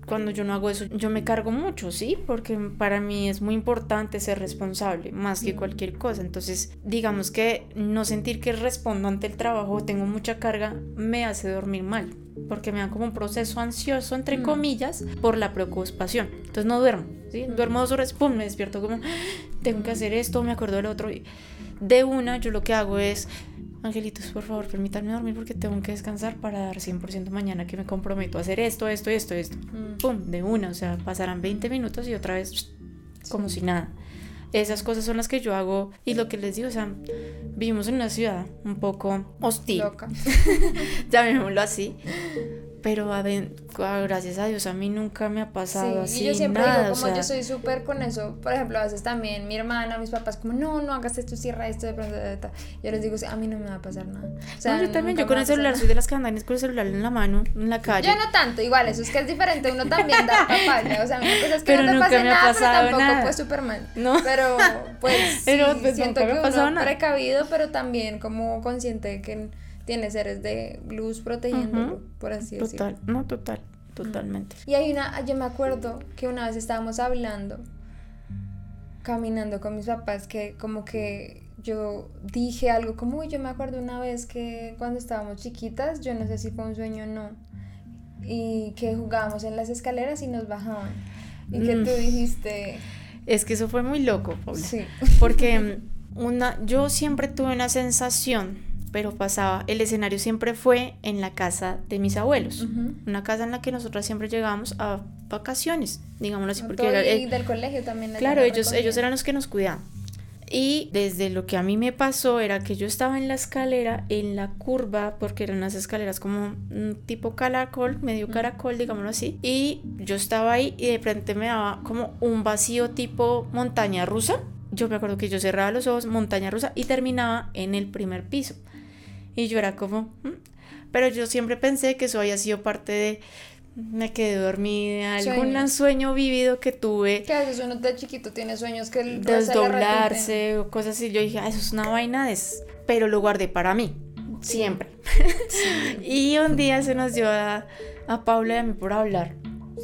cuando yo no hago eso, yo me cargo mucho, ¿sí? Porque para mí es muy importante ser responsable, más que cualquier cosa. Entonces, digamos que no sentir que respondo ante el trabajo, tengo mucha carga, me hace dormir mal, porque me da como un proceso ansioso, entre comillas, por la preocupación. Entonces no duermo, ¿sí? Duermo dos horas, pum, me despierto como, tengo que hacer esto, me acuerdo del otro. Y de una, yo lo que hago es Angelitos, por favor, permítanme dormir porque tengo que descansar para dar 100% mañana que me comprometo a hacer esto, esto, esto, esto. Mm. Pum, de una, o sea, pasarán 20 minutos y otra vez como si nada. Esas cosas son las que yo hago y lo que les digo, o sea, vivimos en una ciudad un poco hostil. Loca. llamémoslo así. Pero gracias a Dios a mí nunca me ha pasado así. Y yo siempre nada, digo, o como sea, yo soy súper con eso, por ejemplo, a veces también mi hermana, mis papás, como, no, no hagas esto, cierra esto, de pronto, de, de, Yo les digo, a mí no me va a pasar nada. O sea, no, yo también, yo con el celular soy de las que andan con el celular en la mano, en la calle. Yo no tanto, igual, eso es que es diferente, uno también da papaya, o sea, una cosa es que Pero no te nunca pase me ha nada, pasado pero tampoco nada. pues Superman. No. Pero pues, Pero, sí, pues, siento me que ha pasado uno nada. precavido, pero también como consciente de que tiene seres de luz protegiéndolo, Ujú. por así decirlo. Total, no, total, totalmente. Y hay una, yo me acuerdo que una vez estábamos hablando, caminando con mis papás, que como que yo dije algo como, "Uy, yo me acuerdo una vez que cuando estábamos chiquitas, yo no sé si fue un sueño o no, y que jugábamos en las escaleras y nos bajaban. Y que Mm. tú dijiste, Es que eso fue muy loco, Paula. sí, Porque mm, una, yo siempre tuve una sensación, pero pasaba, el escenario siempre fue en la casa de mis abuelos. Ujú. Una casa en la que nosotros siempre llegábamos a vacaciones, digámoslo así, porque era, eh, del colegio también. Claro, ellos, ellos eran los que nos cuidaban. Y desde lo que a mí me pasó era que yo estaba en la escalera, en la curva, porque eran unas escaleras como un tipo caracol, medio caracol, digámoslo así. Y yo estaba ahí y de frente me daba como un vacío tipo montaña rusa. Yo me acuerdo que yo cerraba los ojos, montaña rusa, y terminaba en el primer piso. Y yo era como... "Mm". Pero yo siempre pensé que eso había sido parte de... Me quedé dormida, algún Sueños. sueño vivido que tuve Que a veces uno de chiquito tiene sueños que el- desdoblarse o cosas así. Yo dije, ah, eso es una vaina de... s-". Pero lo guardé para mí, siempre. y un día se nos dio a, a Paula y a mí por hablar.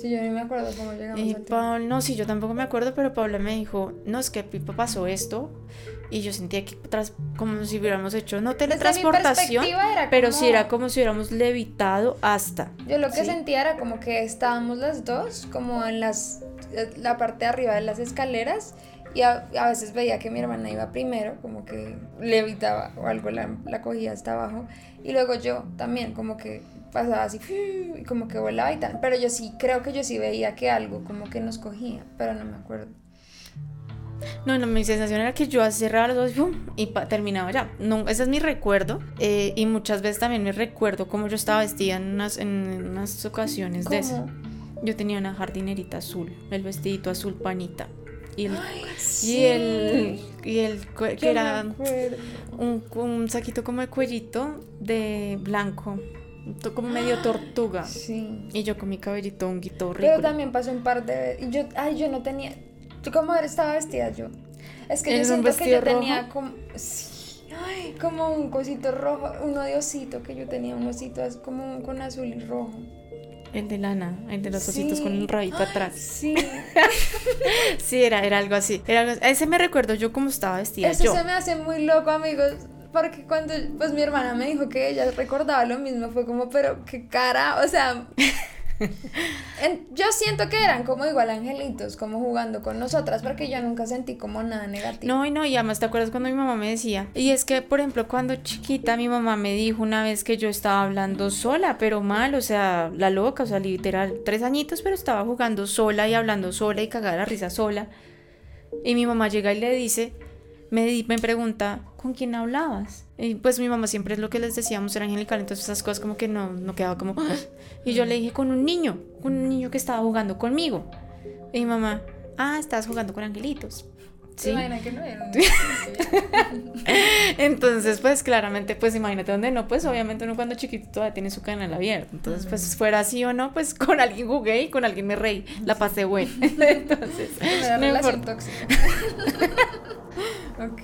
Sí, yo ni me acuerdo cómo llegamos Y al. Paula, no, sí, yo tampoco me acuerdo, pero Paula me dijo, no, es que Pipa pasó esto. Y yo sentía que tras, como si hubiéramos hecho, no teletransportación, pero como- sí era como si hubiéramos levitado hasta. Yo lo que Sí. sentía era como que estábamos las dos, como en las eh, la parte de arriba de las escaleras, y a, a veces veía que mi hermana iba primero, como que levitaba o algo, la, la cogía hasta abajo, y luego yo también, como que pasaba así, como que volaba y tal. Pero yo sí, creo que yo sí veía que algo como que nos cogía, pero no me acuerdo. No, no, mi sensación era que yo cerraba los ojos ¡pum! y pa- terminaba ya. No, ese es mi recuerdo. eh, y muchas veces también me recuerdo cómo yo estaba vestida en unas, en unas ocasiones de eso. Yo tenía una jardinerita azul, el vestidito azul panita. Y el, Sí. y el, y el que era un, un saquito como de cuellito de blanco, como medio tortuga. Sí. Y yo con mi cabellito honguito Pero rico. también pasó un par de veces. Y yo, ay, yo no tenía. ¿Tú cómo estaba vestida yo? Es que yo ¿En un siento que yo tenía como. Sí, ay, como un cosito rojo, un odiosito que yo tenía, un osito así como un- con azul y rojo. El de lana, el de los ositos Sí. con el rabito Ay, atrás. Sí, Sí, era, era algo así. Era algo- ese me recuerdo yo cómo estaba vestida eso yo. se me hace muy loco, amigos. Porque cuando pues mi hermana me dijo que ella recordaba lo mismo, fue como, pero qué cara, o sea, yo siento que eran como igual angelitos, como jugando con nosotras, porque yo nunca sentí como nada negativo. No, y no, y además te acuerdas cuando mi mamá me decía. Y es que, por ejemplo, cuando chiquita mi mamá me dijo una vez que yo estaba hablando sola, pero mal, o sea, la loca, o sea, literal, tres añitos, pero estaba jugando sola y hablando sola y cagada la risa sola. Y mi mamá llega y le dice, me, me pregunta, ¿con quién hablabas? Y pues mi mamá siempre es lo que les decíamos, era angelical, entonces esas cosas como que no, no quedaba como... "Ah". Y yo le dije, con un niño, con un niño que estaba jugando conmigo. Y mi mamá, ah, estabas jugando con angelitos. ¿Se Sí. imagina que no era Entonces, pues claramente, pues imagínate dónde no, pues obviamente uno cuando chiquito todavía tiene su canal abierto. Entonces, pues fuera así o no, pues con alguien jugué y con alguien me reí, la pasé bueno. Entonces, no relación tóxica. ok.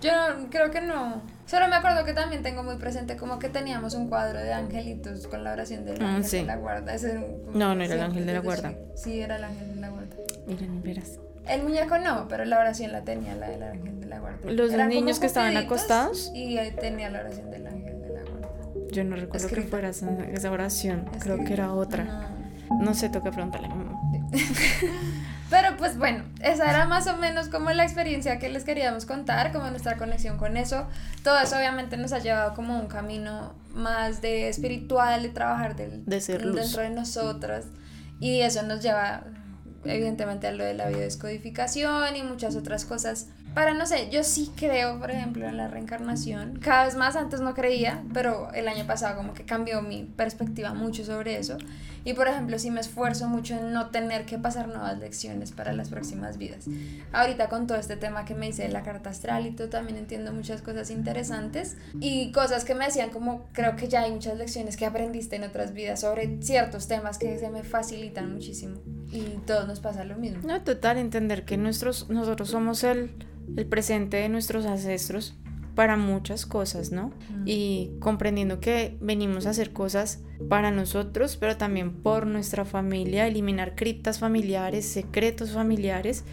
Yo no- creo que no. Solo me acuerdo que también tengo muy presente como que teníamos un cuadro de angelitos con la oración del Ah, ángel sí. de la guarda. Ese era un- No, no era el ángel de la guarda. Sí, era el ángel de la guarda. Miren, verás. El muñeco no, pero la oración la tenía la del ángel de la guarda. Los Eran niños que estaban acostados. Y ahí tenía la oración del ángel de la guarda. Yo no recuerdo que fuera esa, oración, creo que era otra. No sé, toca preguntarle a mi mamá. Pero pues bueno, esa era más o menos como la experiencia que les queríamos contar, como nuestra conexión con eso. Todo eso obviamente nos ha llevado como un camino más de espiritual, de trabajar del, De ser luz. dentro de nosotras. Y eso nos lleva evidentemente a lo de la biodescodificación y muchas otras cosas. Para no sé, yo sí creo, por ejemplo, en la reencarnación. Cada vez más antes no creía, pero el año pasado como que cambió mi perspectiva mucho sobre eso. Y por ejemplo, sí me esfuerzo mucho en no tener que pasar nuevas lecciones para las próximas vidas. Ahorita con todo este tema que me dice la carta astral y todo, también entiendo muchas cosas interesantes y cosas que me decían como creo que ya hay muchas lecciones que aprendiste en otras vidas sobre ciertos temas que se me facilitan muchísimo. Y todos nos pasa lo mismo. No, total, entender que nuestros, nosotros somos el, el presente de nuestros ancestros para muchas cosas, ¿no? Y comprendiendo que venimos a hacer cosas para nosotros, pero también por nuestra familia, eliminar criptas familiares, secretos familiares,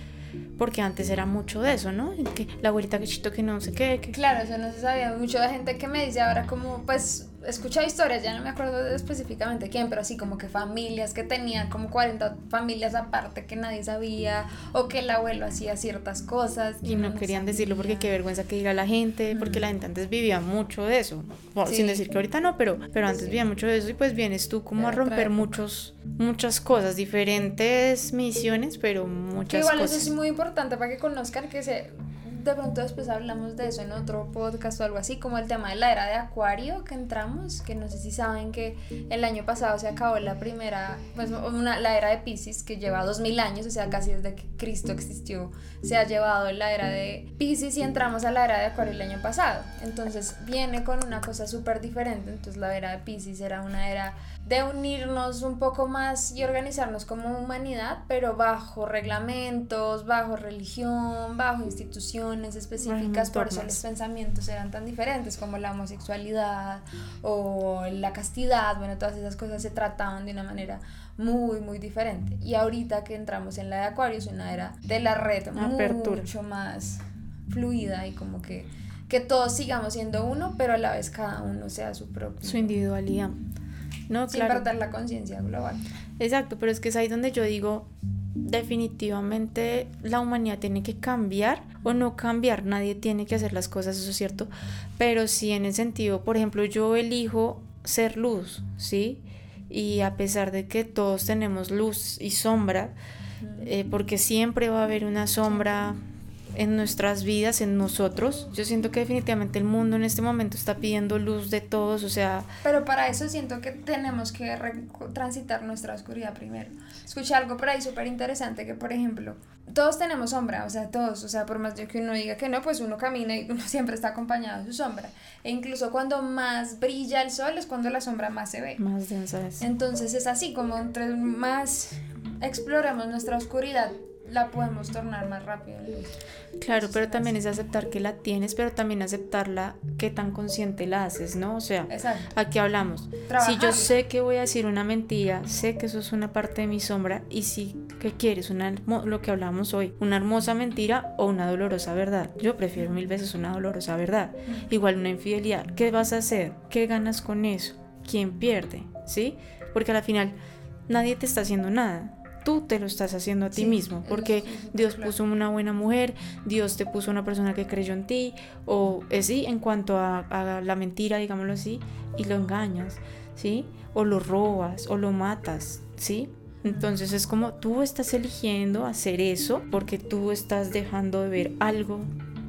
porque antes era mucho de eso, ¿no? Que la abuelita que chito que no sé qué. Que... Claro, eso no se sabía. Mucho de gente que me dice ahora como, pues, escuchado historias, ya no me acuerdo específicamente quién, pero así como que familias que tenían como 40 familias aparte que nadie sabía, o que el abuelo hacía ciertas cosas. Y no, querían decirlo porque qué vergüenza que diga la gente, porque la gente antes vivía mucho de eso. Sin decir que ahorita no, pero, pero antes vivía mucho de eso y pues vienes tú como a romper muchos, muchas cosas, diferentes misiones, pero muchas igual cosas. eso es muy importante para que conozcan que se de pronto después hablamos de eso en otro podcast o algo así, como el tema de la era de Acuario que entramos, que no sé si saben que el año pasado se acabó la primera, pues una, la era de Pisces que lleva 2000 años, o sea, casi desde que Cristo existió, se ha llevado la era de Pisces y entramos a la era de Acuario el año pasado. Entonces viene con una cosa súper diferente, entonces la era de Pisces era una era de unirnos un poco más y organizarnos como humanidad, pero bajo reglamentos, bajo religión, bajo instituciones específicas, por eso los pensamientos eran tan diferentes como la homosexualidad o la castidad, bueno, todas esas cosas se trataban de una manera muy, muy diferente. Y ahorita que entramos en la de Acuario es una era de la red mucho más fluida y como que, que todos sigamos siendo uno, pero a la vez cada uno sea su propio. Su individualidad. No, Sin perder la conciencia global. Exacto, pero es que es ahí donde yo digo, definitivamente la humanidad tiene que cambiar o no cambiar, nadie tiene que hacer las cosas, eso es cierto, pero sí en el sentido, por ejemplo, yo elijo ser luz, ¿sí? Y a pesar de que todos tenemos luz y sombra, eh, porque siempre va a haber una sombra en nuestras vidas, en nosotros. Yo siento que definitivamente el mundo en este momento está pidiendo luz de todos, o sea... Pero para eso siento que tenemos que transitar nuestra oscuridad primero. Escuché algo por ahí súper interesante que, por ejemplo, todos tenemos sombra, o sea, todos, o sea, por más que uno diga que no, pues uno camina y uno siempre está acompañado de su sombra. E incluso cuando más brilla el sol es cuando la sombra más se ve. Más densa es. Entonces es así, como entre más exploramos nuestra oscuridad, la podemos tornar más rápido Claro, pero también es aceptar que la tienes, pero también aceptarla qué tan consciente la haces, ¿no? O sea, aquí hablamos. Si yo sé que voy a decir una mentira, sé que eso es una parte de mi sombra y si que quieres una lo que hablamos hoy, una hermosa mentira o una dolorosa verdad. Yo prefiero mil veces una dolorosa verdad. Igual una infidelidad. ¿Qué vas a hacer? ¿Qué ganas con eso? ¿Quién pierde? ¿Sí? Porque al final nadie te está haciendo nada tú te lo estás haciendo a ti mismo, porque Dios puso una buena mujer, Dios te puso una persona que creyó en ti, o es eh, sí, en cuanto a, a, la mentira, digámoslo así, y lo engañas, ¿sí? O lo robas, o lo matas, ¿sí? Entonces es como tú estás eligiendo hacer eso porque tú estás dejando de ver algo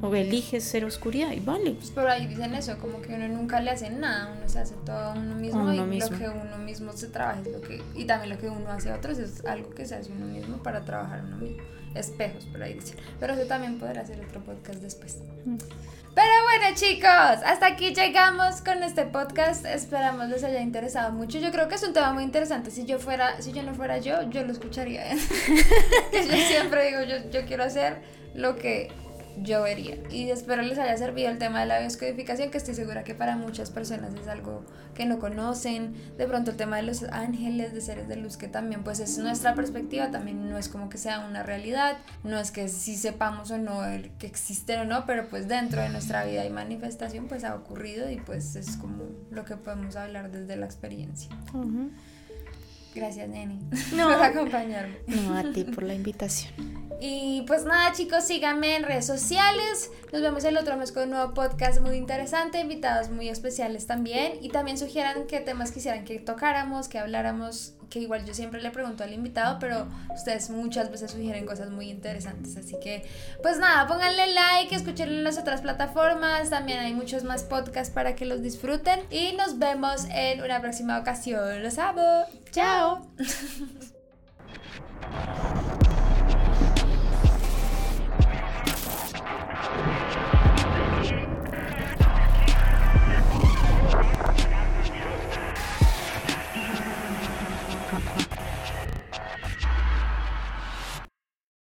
o eliges ser oscuridad y vale. Pues por ahí dicen eso, como que uno nunca le hace nada, uno se hace todo a uno mismo y lo que uno mismo se trabaja es lo que, y también lo que uno hace a otros es algo que se hace uno mismo para trabajar uno mismo. Espejos, por ahí dicen. Pero eso también podrá hacer otro podcast después. Mm. Pero bueno chicos, hasta aquí llegamos con este podcast. Esperamos les haya interesado mucho. Yo creo que es un tema muy interesante. Si yo fuera, si yo no fuera yo, yo lo escucharía. yo siempre digo, yo, yo quiero hacer lo que yo vería. Y espero les haya servido el tema de la bioscodificación, que estoy segura que para muchas personas es algo que no conocen. De pronto el tema de los ángeles, de seres de luz, que también pues es nuestra perspectiva, también no es como que sea una realidad, no es que si sepamos o no que existen o no, pero pues dentro de nuestra vida y manifestación pues ha ocurrido y pues es como lo que podemos hablar desde la experiencia. Gracias, Neni, por acompañarme. No, a ti por la invitación. Y pues nada, chicos, síganme en redes sociales. Nos vemos el otro mes con un nuevo podcast muy interesante, invitados muy especiales también. Y también sugieran qué temas quisieran que tocáramos, que habláramos, que igual yo siempre le pregunto al invitado, pero ustedes muchas veces sugieren cosas muy interesantes. Así que, pues nada, pónganle like, escuchen en las otras plataformas. También hay muchos más podcasts para que los disfruten. Y nos vemos en una próxima ocasión. Los amo. Chao.